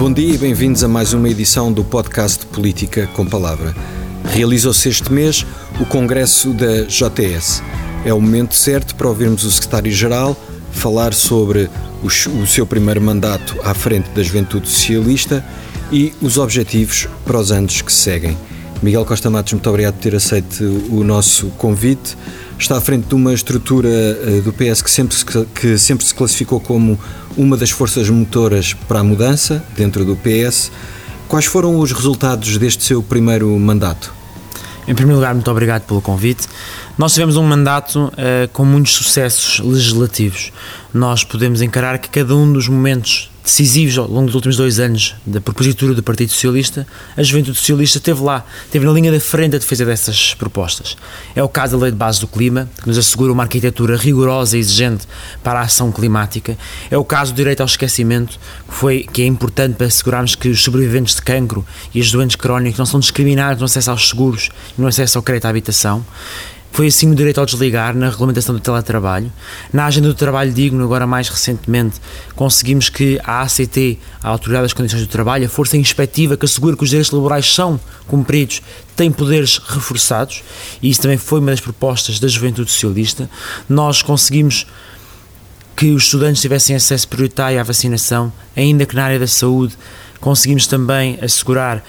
Bom dia e bem-vindos a mais uma edição do podcast Política com Palavra. Realizou-se este mês o Congresso da JTS. É o momento certo para ouvirmos o Secretário-Geral falar sobre o seu primeiro mandato à frente da Juventude Socialista e os objetivos para os anos que seguem. Miguel Costa Matos, muito obrigado por ter aceito o nosso convite. Está à frente de uma estrutura eh, do PS que sempre, se, que sempre se classificou como uma das forças motoras para a mudança dentro do PS. Quais foram os resultados deste seu primeiro mandato? Em primeiro lugar, muito obrigado pelo convite. Nós tivemos um mandato uh, com muitos sucessos legislativos. Nós podemos encarar que cada um dos momentos decisivos ao longo dos últimos dois anos da propositura do Partido Socialista, a Juventude Socialista esteve lá, esteve na linha da frente a defesa dessas propostas. É o caso da Lei de Base do Clima, que nos assegura uma arquitetura rigorosa e exigente para a ação climática. É o caso do direito ao esquecimento, que, foi, que é importante para assegurarmos que os sobreviventes de cancro e os doentes crónicos não são discriminados no acesso aos seguros e no acesso ao crédito à habitação. Foi assim no direito ao desligar, na regulamentação do teletrabalho. Na agenda do trabalho digno, agora mais recentemente, conseguimos que a ACT, a Autoridade das Condições do Trabalho, a força inspectiva que assegura que os direitos laborais são cumpridos, tem poderes reforçados, e isso também foi uma das propostas da Juventude Socialista. Nós conseguimos que os estudantes tivessem acesso prioritário à vacinação, ainda que na área da saúde conseguimos também assegurar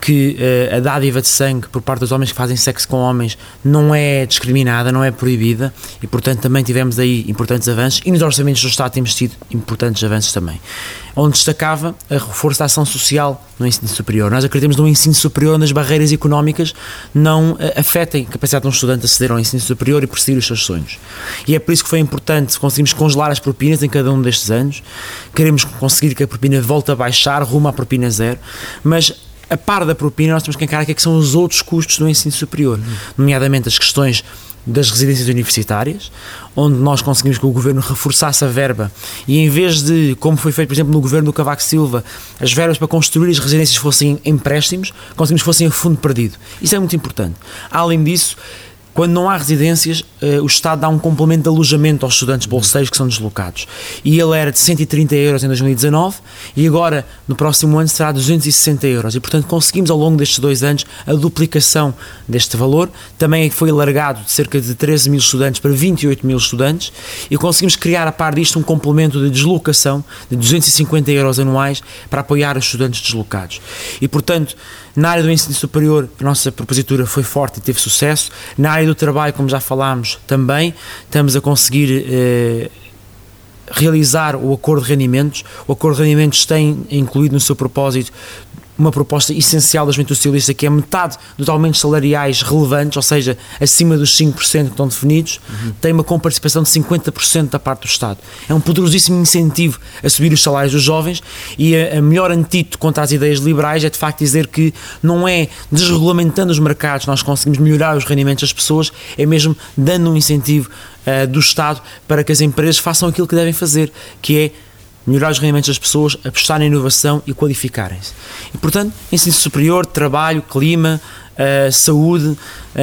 que uh, a dádiva de sangue por parte dos homens que fazem sexo com homens não é discriminada, não é proibida e, portanto, também tivemos aí importantes avanços e nos orçamentos do Estado temos tido importantes avanços também. Onde destacava a reforço da ação social no ensino superior. Nós acreditamos no ensino superior onde as barreiras económicas não uh, afetem a capacidade de um estudante aceder ao ensino superior e perseguir os seus sonhos. E é por isso que foi importante conseguirmos congelar as propinas em cada um destes anos. Queremos conseguir que a propina volte a baixar rumo à propina zero, mas a par da propina, nós temos que encarar que, é que são os outros custos do ensino superior, nomeadamente as questões das residências universitárias, onde nós conseguimos que o governo reforçasse a verba e em vez de, como foi feito, por exemplo, no governo do Cavaco Silva, as verbas para construir as residências fossem empréstimos, conseguimos que fossem a fundo perdido. Isso é muito importante. Além disso, quando não há residências, uh, o Estado dá um complemento de alojamento aos estudantes bolseiros que são deslocados. E ele era de 130 euros em 2019 e agora, no próximo ano, será 260 euros. E, portanto, conseguimos ao longo destes dois anos a duplicação deste valor. Também foi alargado de cerca de 13 mil estudantes para 28 mil estudantes e conseguimos criar, a par disto, um complemento de deslocação de 250 euros anuais para apoiar os estudantes deslocados. E, portanto, na área do ensino superior, a nossa propositura foi forte e teve sucesso. Na área do trabalho, como já falámos, também estamos a conseguir eh, realizar o acordo de rendimentos. O acordo de rendimentos tem incluído no seu propósito uma proposta essencial da Juventude Socialista, que é metade dos aumentos salariais relevantes, ou seja, acima dos 5% que estão definidos, uhum. tem uma comparticipação de 50% da parte do Estado. É um poderosíssimo incentivo a subir os salários dos jovens e a, a melhor antídoto contra as ideias liberais é de facto dizer que não é desregulamentando os mercados nós conseguimos melhorar os rendimentos das pessoas, é mesmo dando um incentivo uh, do Estado para que as empresas façam aquilo que devem fazer, que é melhorar os rendimentos das pessoas, apostar na inovação e qualificarem-se. E, portanto, ensino superior, trabalho, clima, uh, saúde, uh,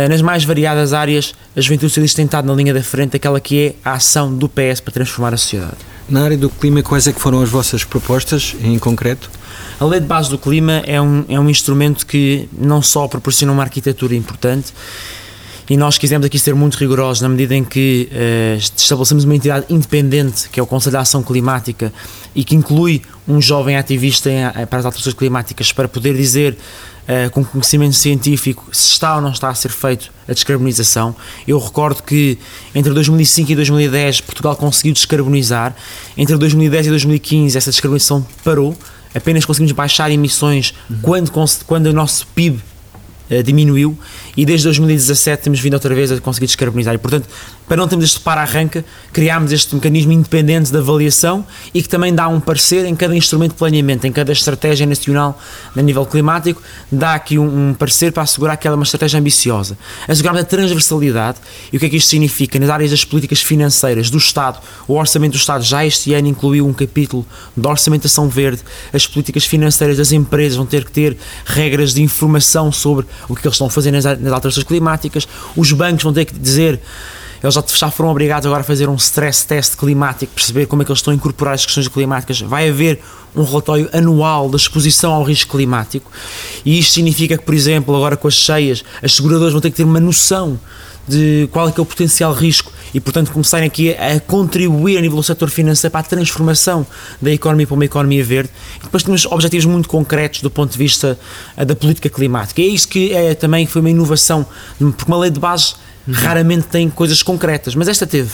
nas mais variadas áreas, a juventude socialista tem estado na linha da frente, aquela que é a ação do PS para transformar a sociedade. Na área do clima, quais é que foram as vossas propostas em concreto? A Lei de Base do Clima é um, é um instrumento que não só proporciona uma arquitetura importante, e nós quisemos aqui ser muito rigorosos na medida em que uh, estabelecemos uma entidade independente, que é o Conselho de Ação Climática, e que inclui um jovem ativista em, eh, para as alterações climáticas para poder dizer Uh, com conhecimento científico se está ou não está a ser feito a descarbonização. Eu recordo que entre 2005 e 2010 Portugal conseguiu descarbonizar, entre 2010 e 2015 essa descarbonização parou, apenas conseguimos baixar emissões uhum. quando, quando o nosso PIB uh, diminuiu e desde 2017 temos vindo outra vez a conseguir descarbonizar. E, portanto, para não termos este para-arranca, criámos este mecanismo independente de avaliação e que também dá um parecer em cada instrumento de planeamento, em cada estratégia nacional a nível climático, dá aqui um, um parecer para assegurar que ela é uma estratégia ambiciosa. Assegurarmos a transversalidade e o que é que isto significa? Nas áreas das políticas financeiras do Estado, o Orçamento do Estado já este ano incluiu um capítulo de orçamentação verde, as políticas financeiras das empresas vão ter que ter regras de informação sobre o que eles estão a fazer nas, nas alterações climáticas, os bancos vão ter que dizer eles já, já foram obrigados agora a fazer um stress test climático, perceber como é que eles estão a incorporar as questões climáticas. Vai haver um relatório anual da exposição ao risco climático e isto significa que, por exemplo, agora com as cheias, as seguradoras vão ter que ter uma noção de qual é que é o potencial risco e, portanto, começarem aqui a, contribuir a nível do setor financeiro para a transformação da economia para uma economia verde. E depois temos objetivos muito concretos do ponto de vista eh, da política climática. E é isso que é, também foi uma inovação, porque uma lei de base Uhum. Raramente tem coisas concretas, mas esta teve.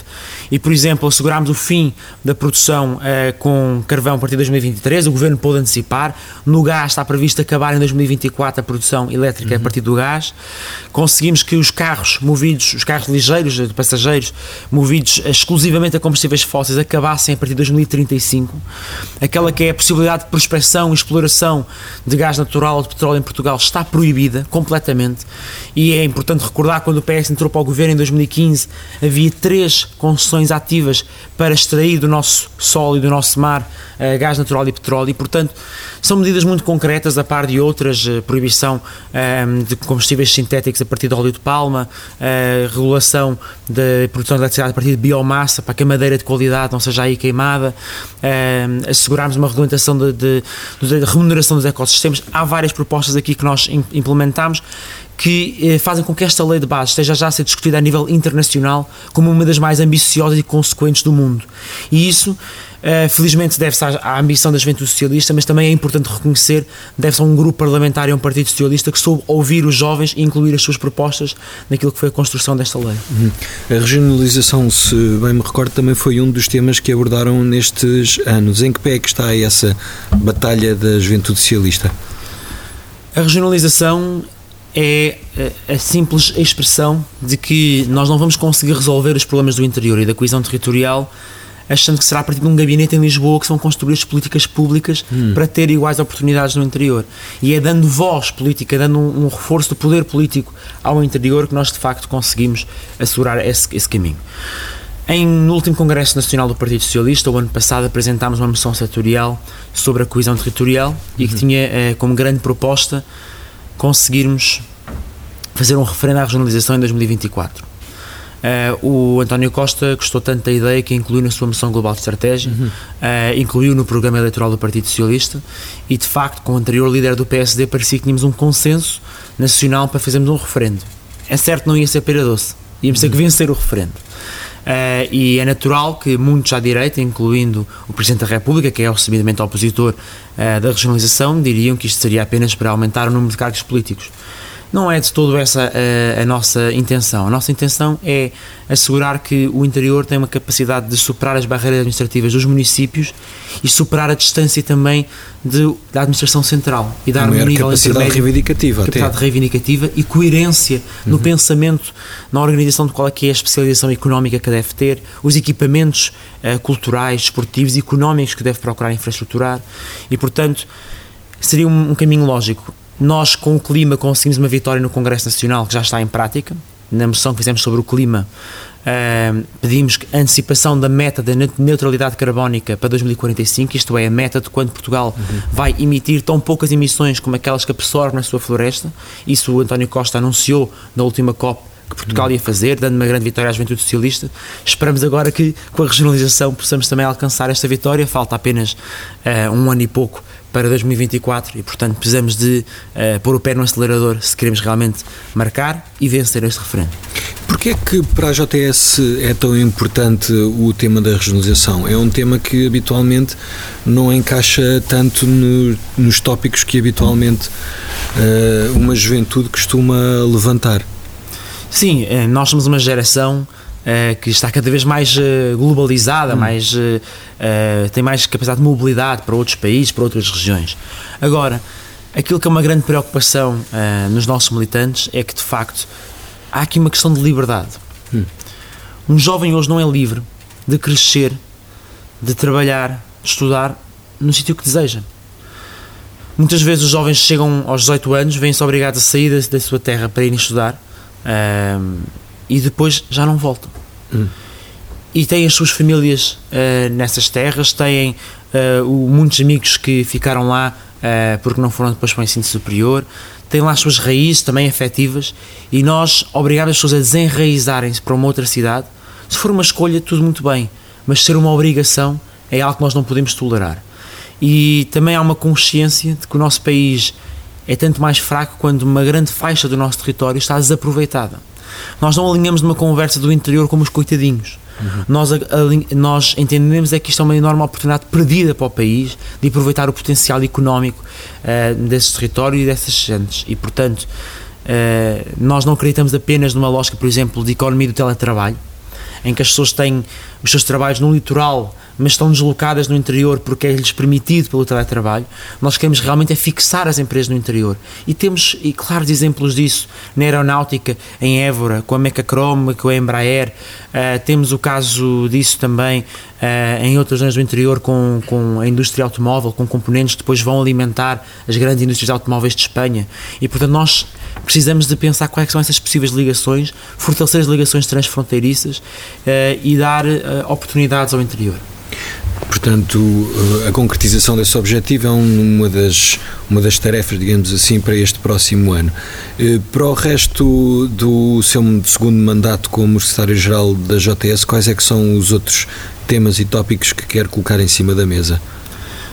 E, por exemplo, assegurámos o fim da produção uh, com carvão a partir de 2023, o governo pôde antecipar. No gás está previsto acabar em 2024 a produção elétrica uhum. a partir do gás. Conseguimos que os carros movidos, os carros ligeiros de passageiros, movidos exclusivamente a combustíveis fósseis, acabassem a partir de 2035. Aquela que é a possibilidade de prospecção e exploração de gás natural ou de petróleo em Portugal está proibida completamente. E é importante recordar quando o PS entrou para ao governo em 2015 havia três concessões ativas para extrair do nosso solo e do nosso mar uh, gás natural e petróleo e, portanto, são medidas muito concretas, a par de outras, uh, proibição uh, de combustíveis sintéticos a partir de óleo de palma, regulação da produção de eletricidade a partir de biomassa para que a madeira de qualidade não seja aí queimada, assegurarmos uma regulamentação de remuneração dos ecossistemas. Há várias propostas aqui que nós implementamos que eh, fazem com que esta lei de base esteja já a ser discutida a nível internacional como uma das mais ambiciosas e consequentes do mundo. E isso, eh, felizmente, deve-se à, ambição da juventude socialista, mas também é importante reconhecer, deve-se a um grupo parlamentar e a um partido socialista que soube ouvir os jovens e incluir as suas propostas naquilo que foi a construção desta lei. Uhum. A regionalização, se bem me recordo, também foi um dos temas que abordaram nestes anos. Em que pé é que está essa batalha da juventude socialista? A regionalização é a simples expressão de que nós não vamos conseguir resolver os problemas do interior e da coesão territorial achando que será a partir de um gabinete em Lisboa que são construídas políticas públicas hum. para ter iguais oportunidades no interior. E é dando voz política, dando um, um, reforço do poder político ao interior que nós de facto conseguimos assegurar esse, esse caminho. Em, no último Congresso Nacional do Partido Socialista, o ano passado, apresentámos uma moção setorial sobre a coesão territorial e que uhum. tinha eh, como grande proposta conseguirmos fazer um referendo à regionalização em 2024. Uh, eh, o António Costa gostou tanto da ideia que incluiu na sua moção global de estratégia, uhum. uh, incluiu no programa eleitoral do Partido Socialista e, de facto, com o anterior líder do PSD, parecia que tínhamos um consenso nacional para fazermos um referendo. É certo, não ia ser pera doce, íamos ter que uhum. vencer o referendo. Uh, e é natural que muitos à direita, incluindo o Presidente da República, que é recebidamente opositor uh, da regionalização, diriam que isto seria apenas para aumentar o número de cargos políticos. Não é de todo essa a, a, nossa intenção. A nossa intenção é assegurar que o interior tem uma capacidade de superar as barreiras administrativas dos municípios e superar a distância também de, da administração central e dar um nível capacidade reivindicativa, capacidade até. reivindicativa e coerência no uhum. pensamento, na organização de qual é, que é a especialização económica que deve ter, os equipamentos uh, culturais, esportivos e económicos que deve procurar infraestruturar e, portanto, seria um, um caminho lógico nós, com o clima, conseguimos uma vitória no Congresso Nacional que já está em prática. Na moção que fizemos sobre o clima, uh, pedimos antecipação da meta da neutralidade carbónica para 2045, isto é, a meta de quando Portugal uhum. vai emitir tão poucas emissões como aquelas que absorve na sua floresta. Isso o António Costa anunciou na última COP que Portugal uhum. ia fazer, dando uma grande vitória à juventude socialista. Esperamos agora que, com a regionalização, possamos também alcançar esta vitória. Falta apenas uh, um ano e pouco para 2024 e, portanto, precisamos de uh, pôr o pé no acelerador se queremos realmente marcar e vencer este referendo. Porquê é que para a JTS é tão importante o tema da regionalização? É um tema que habitualmente não encaixa tanto no, nos tópicos que habitualmente uh, uma juventude costuma levantar. Sim, eh, nós somos uma geração Uh, que está cada vez mais uh, globalizada, hum. mais, uh, tem mais capacidade de mobilidade para outros países, para outras regiões. Agora, aquilo que é uma grande preocupação nos nossos militantes é que, de facto, há aqui uma questão de liberdade. Hum. Um jovem hoje não é livre de crescer, de trabalhar, de estudar no sítio que deseja. Muitas vezes os jovens chegam aos 18 anos, vêm-se obrigados a sair da, da, sua terra para irem estudar e depois já não voltam. Hum. E têm as suas famílias uh, nessas terras, têm uh, o, muitos amigos que ficaram lá uh, porque não foram depois para o ensino superior, têm lá as suas raízes também afetivas e nós obrigamos as pessoas a desenraizarem-se para uma outra cidade Se for uma escolha, tudo muito bem, mas ser uma obrigação é algo que nós não podemos tolerar. E também há uma consciência de que o nosso país é tanto mais fraco quando uma grande faixa do nosso território está desaproveitada. Nós não alinhamos numa conversa do interior como os coitadinhos. Uhum. Nós, nós entendemos é que isto é uma enorme oportunidade perdida para o país de aproveitar o potencial económico uh, desse território e dessas gentes. E, portanto, uh, nós não acreditamos apenas numa lógica, por exemplo, de economia do teletrabalho, em que as pessoas têm os seus trabalhos no litoral mas estão deslocadas no interior porque é-lhes permitido pelo teletrabalho. Nós queremos realmente é fixar as empresas no interior. E temos, e claros exemplos disso na aeronáutica, em Évora, com a Mecacrom, com a Embraer. Uh, temos o caso disso também uh, em outras zonas do interior com, com a indústria automóvel, com componentes que depois vão alimentar as grandes indústrias automóveis de Espanha. E, portanto, nós precisamos de pensar quais são essas possíveis ligações, fortalecer as ligações transfronteiriças uh, e dar oportunidades ao interior. Portanto, eh, a concretização desse objetivo é uma das, uma das tarefas, digamos assim, para este próximo ano. Eh, para o resto do seu segundo mandato como secretário-geral da JTS, quais é que são os outros temas e tópicos que quer colocar em cima da mesa?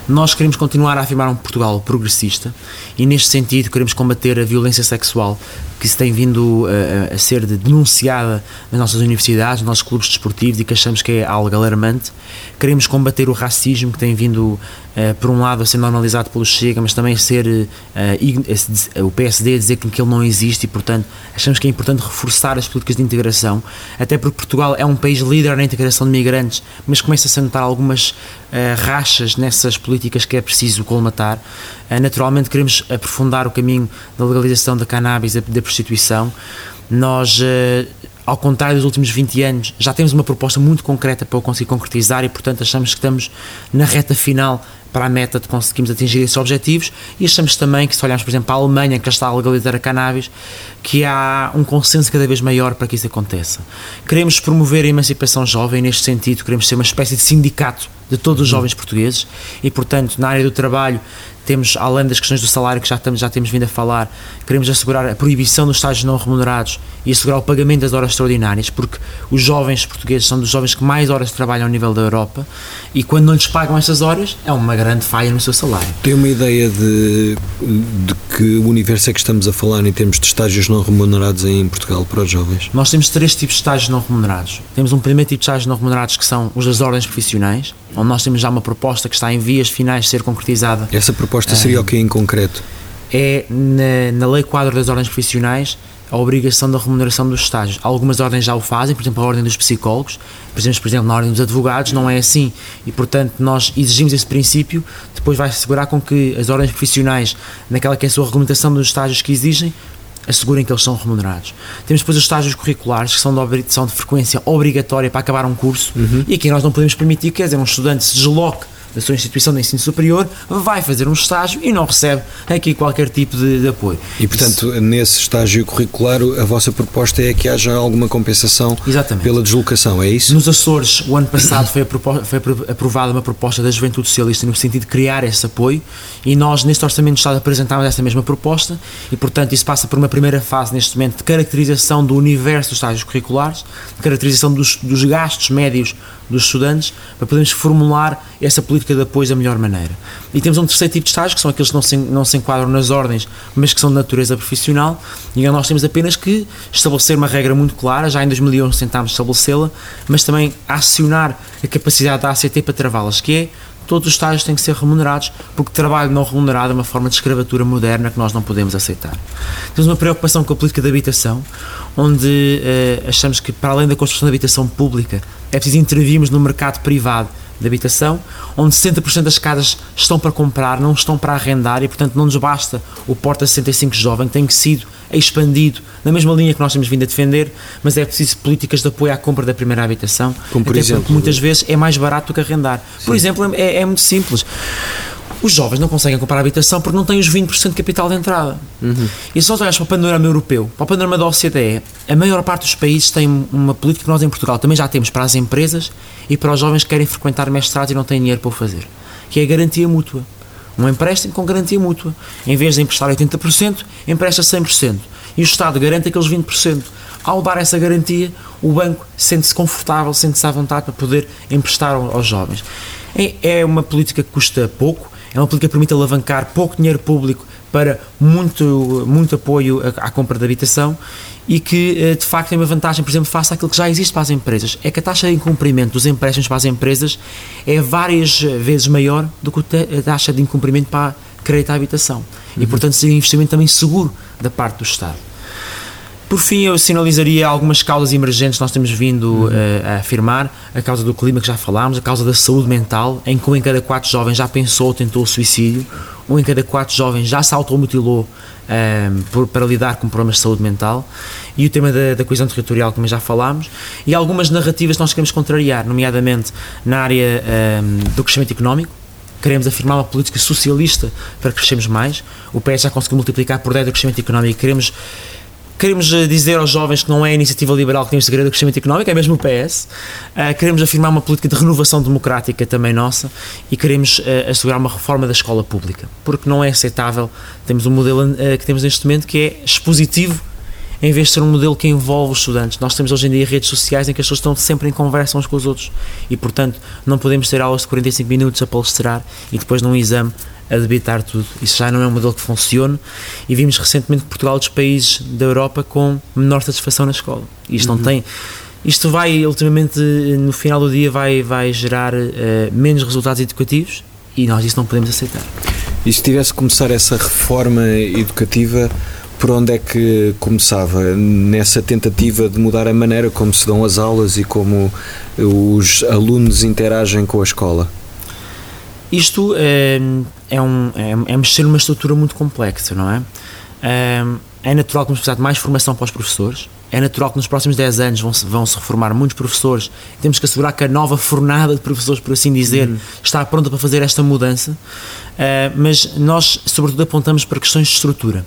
Nós queremos continuar a afirmar um Portugal progressista e, neste sentido, queremos combater a violência sexual que se tem vindo a, a, ser denunciada nas nossas universidades, nos nossos clubes desportivos e que achamos que é algo alarmante. Queremos combater o racismo que tem vindo, uh, por um lado, a ser normalizado pelo Chega, mas também a ser uh, o PSD a dizer que ele não existe e, portanto, achamos que é importante reforçar as políticas de integração, até porque Portugal é um país líder na integração de migrantes, mas começa-se a notar algumas uh, rachas nessas políticas que é preciso colmatar. naturalmente, queremos aprofundar o caminho da legalização da cannabis, da prostituição. Nós, eh, ao contrário dos últimos 20 anos, já temos uma proposta muito concreta para o conseguir concretizar e, portanto, achamos que estamos na reta final para a meta de conseguirmos atingir esses objetivos e achamos também que se olharmos, por exemplo, para a Alemanha, que já está a legalizar a cannabis, que há um consenso cada vez maior para que isso aconteça. Queremos promover a emancipação jovem, neste sentido, queremos ser uma espécie de sindicato de todos os jovens portugueses e, portanto, na área do trabalho temos, além das questões do salário que já, estamos, já temos vindo a falar, queremos assegurar a proibição dos estágios não remunerados e assegurar o pagamento das horas extraordinárias, porque os jovens portugueses são dos jovens que mais horas trabalham ao nível da Europa e quando não lhes pagam essas horas é uma grande falha no seu salário. Tem uma ideia de, de que universo é que estamos a falar em termos de estágios não remunerados em Portugal para os jovens? Nós temos três tipos de estágios não remunerados. Temos um primeiro tipo de estágios não remunerados que são os das ordens profissionais, onde nós temos já uma proposta que está em vias finais de ser concretizada. Essa proposta seria o que em concreto? É na, na Lei Quadro das Ordens Profissionais a obrigação da remuneração dos estágios. Algumas ordens já o fazem, por exemplo, a ordem dos psicólogos, por exemplo, por exemplo, na ordem dos advogados, não é assim. E, portanto, nós exigimos esse princípio, depois vai assegurar com que as ordens profissionais, naquela que é a sua regulamentação dos estágios que exigem, assegurem que eles são remunerados. Temos depois os estágios curriculares, que são de, são de frequência obrigatória para acabar um curso, uhum. e aqui nós não podemos permitir que, quer dizer, um estudante se desloque da sua instituição de ensino superior, vai fazer um estágio e não recebe aqui qualquer tipo de, de apoio. E, portanto, Isso. nesse estágio curricular, a vossa proposta é que haja alguma compensação Exatamente. pela deslocação, é isso? Nos Açores, o ano passado foi, foi aprovada uma proposta da Juventude Socialista no sentido de criar esse apoio e nós, neste Orçamento do Estado, apresentámos essa mesma proposta e, portanto, isso passa por uma primeira fase, neste momento, de caracterização do universo dos estágios curriculares, de caracterização dos, dos gastos médios dos estudantes, para podermos formular essa política de apoio da melhor maneira. E temos um terceiro tipo de estágios, que são aqueles que não se, não se enquadram nas ordens, mas que são de natureza profissional, e nós temos apenas que estabelecer uma regra muito clara, já em 2011 tentámos estabelecê-la, mas também acionar a capacidade da ACT para travá-las, que é todos os estágios têm que ser remunerados, porque trabalho não remunerado é uma forma de escravatura moderna que nós não podemos aceitar. Temos uma preocupação com a política de habitação, onde eh, achamos que, para além da construção de habitação pública, é preciso intervirmos no mercado privado de habitação, onde 60% das casas estão para comprar, não estão para arrendar e, portanto, não nos basta o Porta 65 Jovem, que tem sido expandido na mesma linha que nós temos vindo a defender, mas é preciso políticas de apoio à compra da primeira habitação, Como por exemplo, muitas vezes é mais barato do que arrendar. Sim. Por exemplo, é, é muito simples os jovens não conseguem comprar habitação porque não têm os 20% de capital de entrada. Uhum. E se nós olharmos para o panorama europeu, para o panorama da OCDE, a maior parte dos países tem uma política que nós em Portugal também já temos para as empresas e para os jovens que querem frequentar mestrado e não têm dinheiro para o fazer, que é a garantia mútua. Um empréstimo com garantia mútua. Em vez de emprestar 80%, empresta 100%. E o Estado garante aqueles 20%. ao dar essa garantia, o banco sente-se confortável, sente-se à vontade para poder emprestar aos jovens. É, é uma política que custa pouco, é uma política que permite alavancar pouco dinheiro público para muito, muito apoio à, compra de habitação e que eh, de facto tem uma vantagem, por exemplo, face àquilo que já existe para as empresas. É que a taxa de incumprimento dos empréstimos para as empresas é várias vezes maior do que a taxa de incumprimento para crédito à habitação. Uhum. E, portanto, seria um investimento também seguro da parte do Estado. Por fim, eu sinalizaria algumas causas emergentes que nós temos vindo uhum. uh, a afirmar. A causa do clima, que já falámos, a causa da saúde mental, em que um em cada quatro jovens já pensou ou tentou o suicídio, um em cada quatro jovens já se automutilou um, para lidar com problemas de saúde mental e o tema da, da coesão territorial, como já falámos, e algumas narrativas que nós queremos contrariar, nomeadamente na área um, do crescimento económico. Queremos afirmar uma política socialista para crescermos mais. O PS já conseguiu multiplicar por 10 o crescimento económico. Queremos Queremos eh, dizer aos jovens que não é a iniciativa liberal que tem o segredo do crescimento económico, é mesmo o PS. Eh, queremos afirmar uma política de renovação democrática também nossa e queremos uh, assegurar uma reforma da escola pública, porque não é aceitável. Temos um modelo que temos neste momento que é expositivo em vez de ser um modelo que envolve os estudantes. Nós temos hoje em dia redes sociais em que as pessoas estão sempre em conversa uns com os outros e, portanto, não podemos ter aulas de 45 minutos a palestrar e depois num exame a debitar tudo. Isso já não é um modelo que funcione e vimos recentemente Portugal dos países da Europa com menor satisfação na escola. Isto uhum. não tem isto vai ultimamente no final do dia vai vai gerar uh, menos resultados educativos e nós isso não podemos aceitar. E se tivesse que começar essa reforma educativa, por onde é que começava? Nessa tentativa de mudar a maneira como se dão as aulas e como os alunos interagem com a escola? Isto é, é, um, é, é mexer numa estrutura muito complexa, não é? É, é natural que vamos precisar de mais formação para os professores, é natural que nos próximos 10 anos vão-se vão -se reformar muitos professores. Temos que assegurar que a nova fornada de professores, por assim dizer, uhum. está pronta para fazer esta mudança. Uh, mas nós, sobretudo, apontamos para questões de estrutura.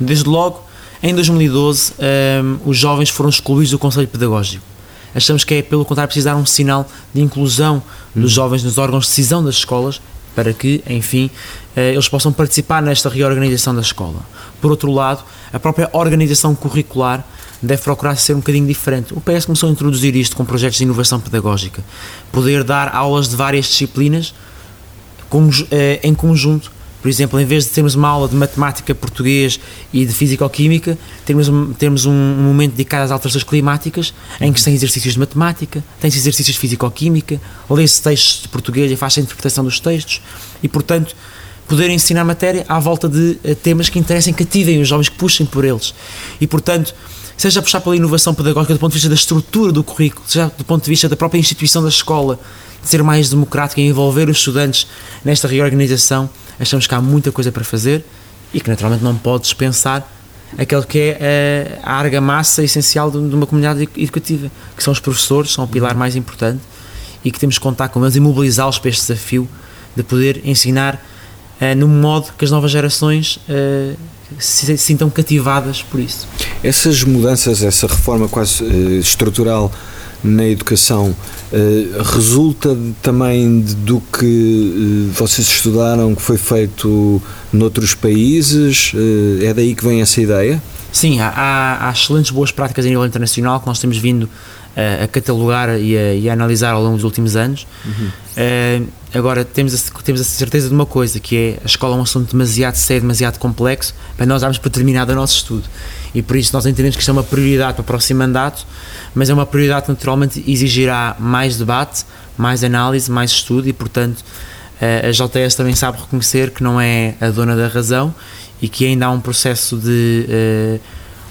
Desde logo, em 2012, um, os jovens foram excluídos do Conselho Pedagógico. Achamos que é, pelo contrário, precisar um sinal de inclusão dos uhum. jovens nos órgãos de decisão das escolas para que, enfim, eh, eles possam participar nesta reorganização da escola. Por outro lado, a própria organização curricular deve procurar ser um bocadinho diferente. O PS começou a introduzir isto com projetos de inovação pedagógica, poder dar aulas de várias disciplinas eh, em conjunto por exemplo, em vez de termos uma aula de matemática, português e de físico-química, termos, termos um, momento dedicado às alterações climáticas, em que se tem exercícios de matemática, tem-se exercícios de físico-química, lê-se textos de português e faz-se a interpretação dos textos, e, portanto, poder ensinar matéria à volta de uh, temas que interessem, cativem os jovens, que puxem por eles. E, portanto, seja puxar pela inovação pedagógica do ponto de vista da estrutura do currículo, seja do ponto de vista da própria instituição da escola, de ser mais democrática e envolver os estudantes nesta reorganização, achamos que há muita coisa para fazer e que naturalmente não pode dispensar aquele que é a, argamassa essencial de, uma comunidade educativa, que são os professores, são o pilar mais importante e que temos que contar com eles e mobilizá-los para este desafio de poder ensinar uh, num modo que as novas gerações uh, se sintam cativadas por isso. Essas mudanças, essa reforma quase uh, estrutural na educação uh, resulta também do que uh, vocês estudaram que foi feito noutros países? É daí que vem essa ideia? Sim, há, há, excelentes boas práticas a nível internacional que nós temos vindo a catalogar e a, e a, analisar ao longo dos últimos anos. Uhum. agora, temos a, temos a certeza de uma coisa, que é a escola é um assunto demasiado sério, demasiado complexo, para nós darmos por terminado o nosso estudo. E por isso nós entendemos que isto é uma prioridade para o próximo mandato, mas é uma prioridade que naturalmente exigirá mais debate, mais análise, mais estudo e, portanto, a JTS também sabe reconhecer que não é a dona da razão e que ainda há um processo de uh,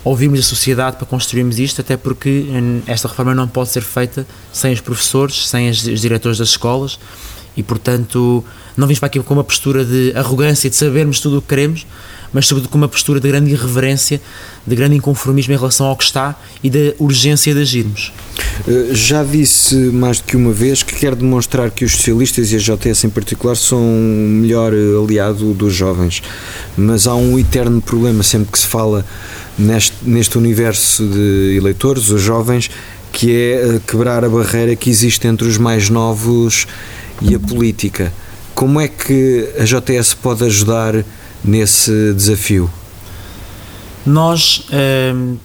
ouvirmos a sociedade para construirmos isto, até porque esta reforma não pode ser feita sem os professores, sem os diretores das escolas e, portanto, não vimos para aqui com uma postura de arrogância, de sabermos tudo o que queremos, mas sobretudo com uma postura de grande irreverência, de grande inconformismo em relação ao que está e da urgência de agirmos. Eh, já disse mais do que uma vez que quer demonstrar que os socialistas e a JTS em particular são o melhor aliado dos jovens, mas há um eterno problema sempre que se fala neste, neste universo de eleitores, os jovens, que é eh, quebrar a barreira que existe entre os mais novos e a política. Como é que a JTS pode ajudar nesse desafio? Nós, ehm,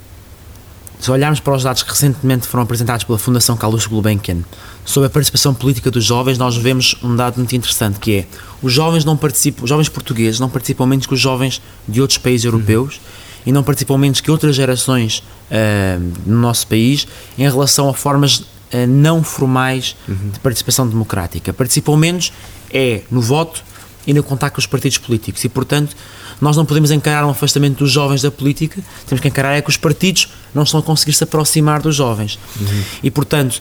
se olharmos para os dados que recentemente foram apresentados pela Fundação Carlos Gulbenkian sobre a participação política dos jovens, nós vemos um dado muito interessante que é os jovens não participam, os jovens portugueses não participam menos que os jovens de outros países europeus uhum. e não participam menos que outras gerações uh, no nosso país em relação a formas uh, não formais uhum. de participação democrática. Participam menos é no voto e no contato com os partidos políticos e, portanto, nós não podemos encarar um afastamento dos jovens da política, temos que encarar é que os partidos não estão a conseguir se aproximar dos jovens. Uhum. E, portanto,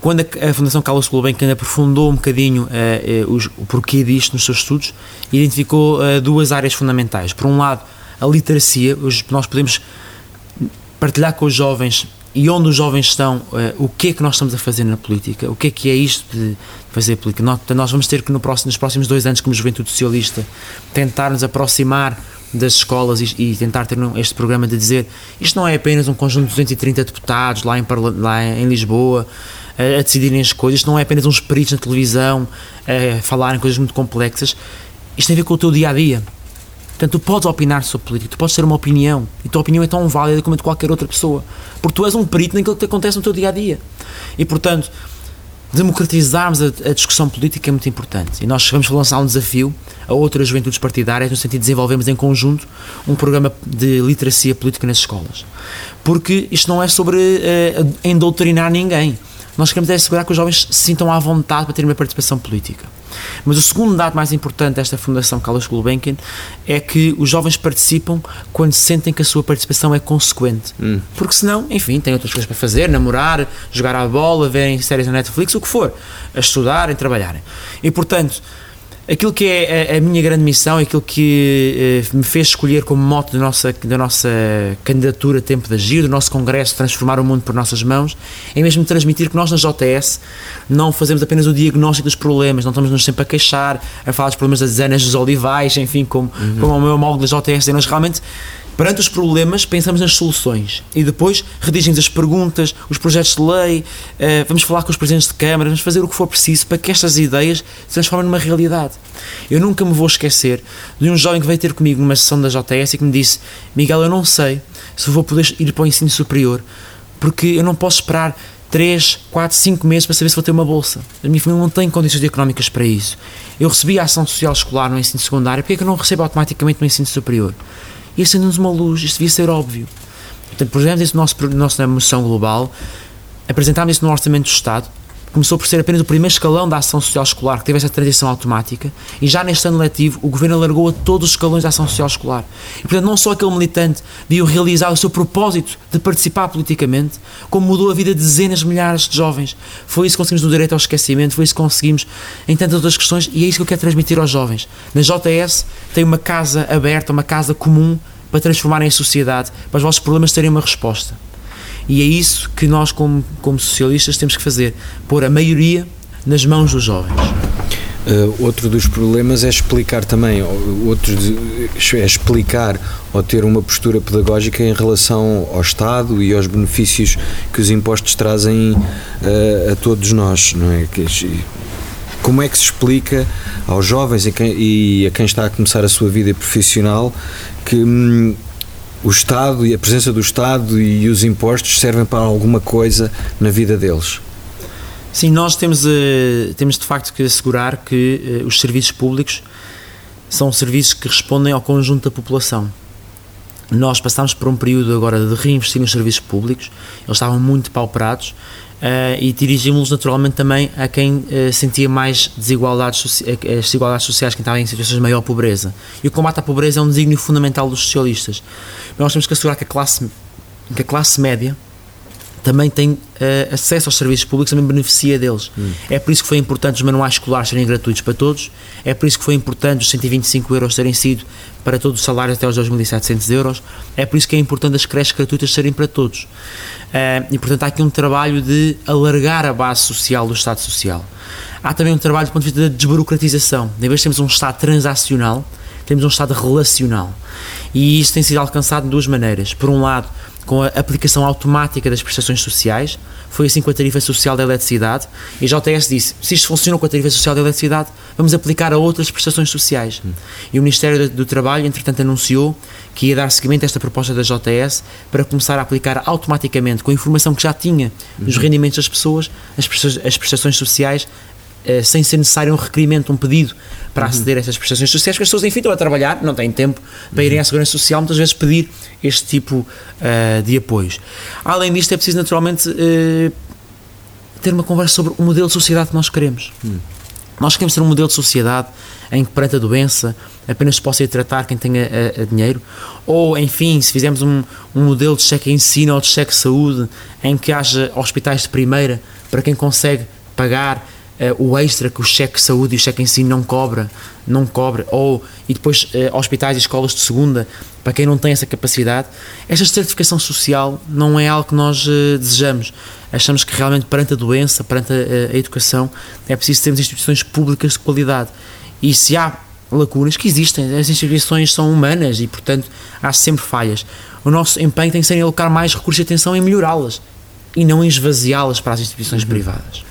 quando a, Fundação Carlos Gulbenkian aprofundou um bocadinho uh, os, o porquê disto nos seus estudos, identificou uh, duas áreas fundamentais. Por um lado, a literacia, hoje nós podemos partilhar com os jovens e onde os jovens estão, uh, o que é que nós estamos a fazer na política, o que é que é isto de fazer política. Nós, nós vamos ter que, no próximo, nos próximos dois anos, como Juventude Socialista, tentar nos aproximar das escolas e, e, tentar ter este programa de dizer isto não é apenas um conjunto de 230 deputados lá em, lá em Lisboa a, a decidirem as coisas, isto não é apenas uns peritos na televisão a falarem coisas muito complexas, isto tem a ver com o teu dia a dia Portanto, tu podes opinar sobre política, tu podes ter uma opinião, e a tua opinião é tão válida como a de qualquer outra pessoa, porque tu és um perito naquilo que te acontece no teu dia a dia. E, portanto, democratizarmos a, a, discussão política é muito importante. E nós vamos lançar um desafio a outras juventudes partidárias, no sentido de desenvolvermos em conjunto um programa de literacia política nas escolas. Porque isto não é sobre uh, endoutrinar ninguém. Nós queremos é assegurar que os jovens se sintam à vontade para ter uma participação política. Mas o segundo dado mais importante desta Fundação Carlos Gulbenkian é que os jovens participam quando sentem que a sua participação é consequente. Hum. Porque senão, enfim, têm outras coisas para fazer, namorar, jogar à bola, verem séries na Netflix, o que for, a estudarem, trabalharem. E portanto, aquilo que é a, a, minha grande missão, aquilo que eh, me fez escolher como moto da nossa, da nossa candidatura Tempo de Agir, do nosso congresso Transformar o Mundo por Nossas Mãos, é mesmo transmitir que nós na JS não fazemos apenas o diagnóstico dos problemas, não estamos sempre a queixar, a falar dos problemas das anas dos olivais, enfim, como, uhum. como o meu homólogo da JS, nós realmente Perante os problemas, pensamos nas soluções e depois redigimos as perguntas, os projetos de lei, uh, vamos falar com os presidentes de Câmara, vamos fazer o que for preciso para que estas ideias se transformem numa realidade. Eu nunca me vou esquecer de um jovem que veio ter comigo numa sessão da JS e que me disse: Miguel, eu não sei se vou poder ir para o ensino superior porque eu não posso esperar 3, 4, 5 meses para saber se vou ter uma bolsa. A minha família não tem condições económicas para isso. Eu recebi a ação social escolar no ensino secundário, porque é que eu não recebo automaticamente no ensino superior? E acende-nos uma luz, isto devia ser óbvio. Portanto, projetamos isso no nosso, nossa moção global, apresentámos isso no Orçamento do Estado, começou por ser apenas o primeiro escalão da ação social escolar que teve essa transição automática e já neste ano letivo o Governo alargou a todos os escalões da ação social escolar. E, portanto, não só aquele militante viu realizar o seu propósito de participar politicamente, como mudou a vida de dezenas de milhares de jovens. Foi isso que conseguimos no direito ao esquecimento, foi isso que conseguimos em tantas outras questões e é isso que eu quero transmitir aos jovens. Na JS tem uma casa aberta, uma casa comum para transformarem a sociedade, para os vossos problemas terem uma resposta. E é isso que nós, como, como socialistas, temos que fazer: pôr a maioria nas mãos dos jovens. Uh, outro dos problemas é explicar também, outro é explicar ou ter uma postura pedagógica em relação ao Estado e aos benefícios que os impostos trazem uh, a todos nós, não é? Como é que se explica aos jovens e, quem, e a quem está a começar a sua vida profissional que hum, o Estado e a presença do Estado e os impostos servem para alguma coisa na vida deles? Sim, nós temos, uh, temos de facto que assegurar que uh, os serviços públicos são serviços que respondem ao conjunto da população. Nós passamos por um período agora de reinvestir nos serviços públicos, eles estavam muito pauperados e dirigimos-los naturalmente também a quem uh, sentia mais desigualdades, as desigualdades sociais, quem estava em situações de maior pobreza. E o combate à pobreza é um desígnio fundamental dos socialistas. Nós temos que assegurar que a classe, que a classe média também tem uh, acesso aos serviços públicos, também beneficia deles. Hum. É por isso que foi importante os manuais escolares serem gratuitos para todos, é por isso que foi importante os 125 euros terem sido para todos os salários até os 2.700 euros, é por isso que é importante as creches gratuitas serem para todos. Uh, e portanto há aqui um trabalho de alargar a base social do Estado Social. Há também um trabalho do ponto de vista da desburocratização. Em vez de termos um Estado transacional, temos um Estado relacional. E isso tem sido alcançado de duas maneiras. Por um lado, com a aplicação automática das prestações sociais, foi assim com a tarifa social da eletricidade, e a JTS disse: se isto funcionou com a tarifa social da eletricidade, vamos aplicar a outras prestações sociais. Hum. E o Ministério do Trabalho, entretanto, anunciou que ia dar seguimento a esta proposta da JTS para começar a aplicar automaticamente, com a informação que já tinha nos uhum. rendimentos das pessoas, as prestações sociais eh, sem ser necessário um requerimento, um pedido para uhum. aceder a essas prestações sociais, porque as pessoas, enfim, estão a trabalhar, não têm tempo para irem à Segurança Social, muitas vezes pedir este tipo uh, de apoios. Além disto, é preciso naturalmente uh, ter uma conversa sobre o modelo de sociedade que nós queremos. Uhum. Nós queremos ter um modelo de sociedade em que, perante a doença, apenas se possa ir tratar quem tenha a, a dinheiro, ou, enfim, se fizermos um, um modelo de cheque ensino ou de cheque saúde, em que haja hospitais de primeira para quem consegue pagar o extra que o cheque de saúde e o cheque em si não cobra, não cobra, ou e depois uh, hospitais e escolas de segunda, para quem não tem essa capacidade, esta certificação social não é algo que nós uh, desejamos. Achamos que realmente perante a doença, perante a, a educação, é preciso termos instituições públicas de qualidade. E se há lacunas que existem, as instituições são humanas e, portanto, há sempre falhas. O nosso empenho tem que ser em alocar mais recursos e atenção em melhorá-las e não em esvaziá-las para as instituições uhum. privadas.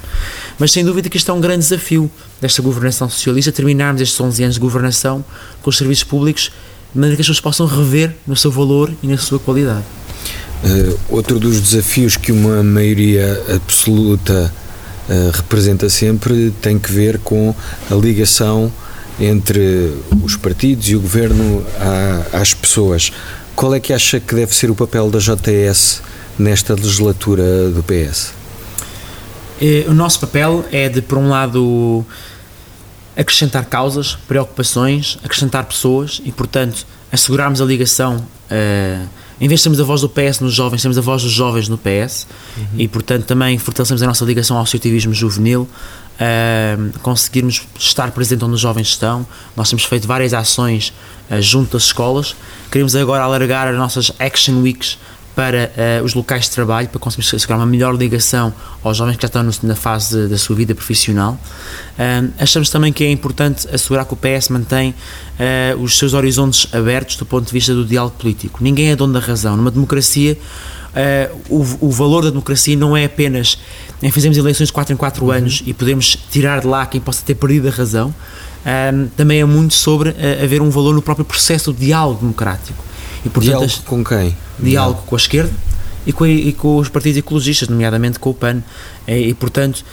Mas sem dúvida que isto é um grande desafio desta governação socialista, terminarmos estes 11 anos de governação com os serviços públicos de maneira que as pessoas possam rever no seu valor e na sua qualidade. Uh, outro dos desafios que uma maioria absoluta uh, representa sempre tem que ver com a ligação entre os partidos e o governo à, às pessoas. Qual é que acha que deve ser o papel da JTS nesta legislatura do PS? Eh, o nosso papel é de, por um lado, acrescentar causas, preocupações, acrescentar pessoas e, portanto, assegurarmos a ligação. Uh, em vez de termos a voz do PS nos jovens, temos a voz dos jovens no PS uhum. e, portanto, também fortalecemos a nossa ligação ao associativismo juvenil, uh, conseguirmos estar presente onde os jovens estão. Nós temos feito várias ações uh, junto das escolas. Queremos agora alargar as nossas Action Weeks para uh, os locais de trabalho, para conseguirmos assegurar uma melhor ligação aos jovens que já estão no, na fase da sua vida profissional. Uh, achamos também que é importante assegurar que o PS mantém uh, os seus horizontes abertos do ponto de vista do diálogo político. Ninguém é dono da razão. Numa democracia, o, o, valor da democracia não é apenas em fazermos eleições de 4 em 4 uhum. anos e podemos tirar de lá quem possa ter perdido a razão. também é muito sobre haver um valor no próprio processo do diálogo democrático. E, portanto, diálogo com quem? Diálogo com a esquerda e com, e com os partidos ecologistas, nomeadamente com o PAN. E, e, portanto,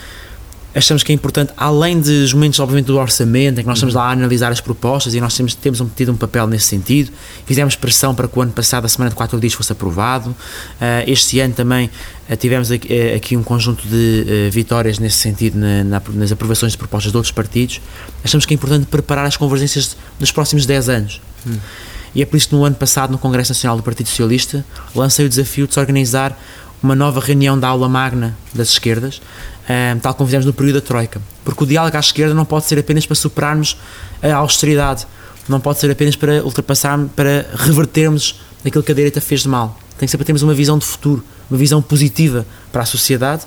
achamos que é importante, além dos momentos, obviamente, do orçamento, em que nós estamos lá a analisar as propostas e nós temos, temos um, tido um papel nesse sentido, fizemos pressão para que o ano passado, a semana de 4 dias, fosse aprovado. Uh, este ano também uh, tivemos aqui, uh, aqui, um conjunto de vitórias nesse sentido na, na, nas aprovações de propostas de outros partidos. Achamos que é importante preparar as convergências dos próximos 10 anos. Hum. E é por isso que no ano passado, no Congresso Nacional do Partido Socialista, lancei o desafio de se organizar uma nova reunião da aula magna das esquerdas, um, eh, tal como fizemos no período da Troika. Porque o diálogo à esquerda não pode ser apenas para superarmos a austeridade, não pode ser apenas para ultrapassar, para revertermos aquilo que a direita fez de mal. Tem que ser para termos uma visão de futuro, uma visão positiva para a sociedade.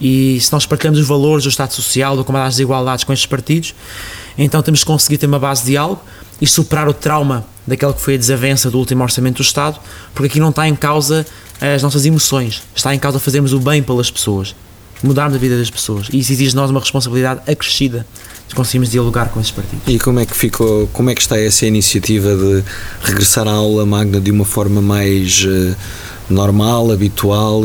E se nós partilhamos os valores do Estado Social, do combate às desigualdades com estes partidos, então temos que conseguir ter uma base de diálogo e superar o trauma daquela que foi a desavença do último orçamento do Estado, porque aqui não está em causa as nossas emoções, está em causa fazermos o bem pelas pessoas, mudarmos a vida das pessoas. E isso exige de nós uma responsabilidade acrescida de conseguirmos dialogar com esses partidos. E como é que ficou, como é que está essa iniciativa de regressar à aula magna de uma forma mais uh, normal, habitual?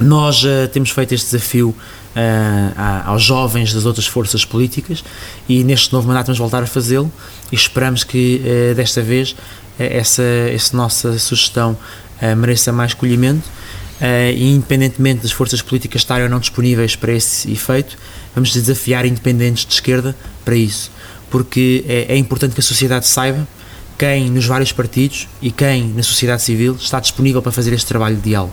Nós uh, temos feito este desafio uh, aos jovens das outras forças políticas e neste novo mandato vamos voltar a fazê-lo e esperamos que uh, desta vez uh, essa, essa nossa sugestão mereça mais colhimento e independentemente das forças políticas estarem ou não disponíveis para esse efeito, vamos desafiar independentes de esquerda para isso, porque é, importante que a sociedade saiba quem nos vários partidos e quem na sociedade civil está disponível para fazer este trabalho de diálogo.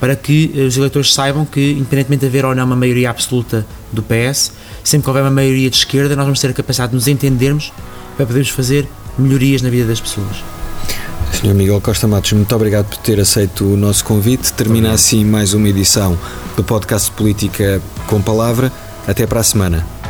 Para que eh, os eleitores saibam que, independentemente de haver ou não uma maioria absoluta do PS, sempre que houver uma maioria de esquerda, nós vamos ter a capacidade de nos entendermos para podermos fazer melhorias na vida das pessoas. Sr. Miguel Costa Matos, muito obrigado por ter aceito o nosso convite. Termina assim mais uma edição do podcast Política com Palavra. Até para a semana.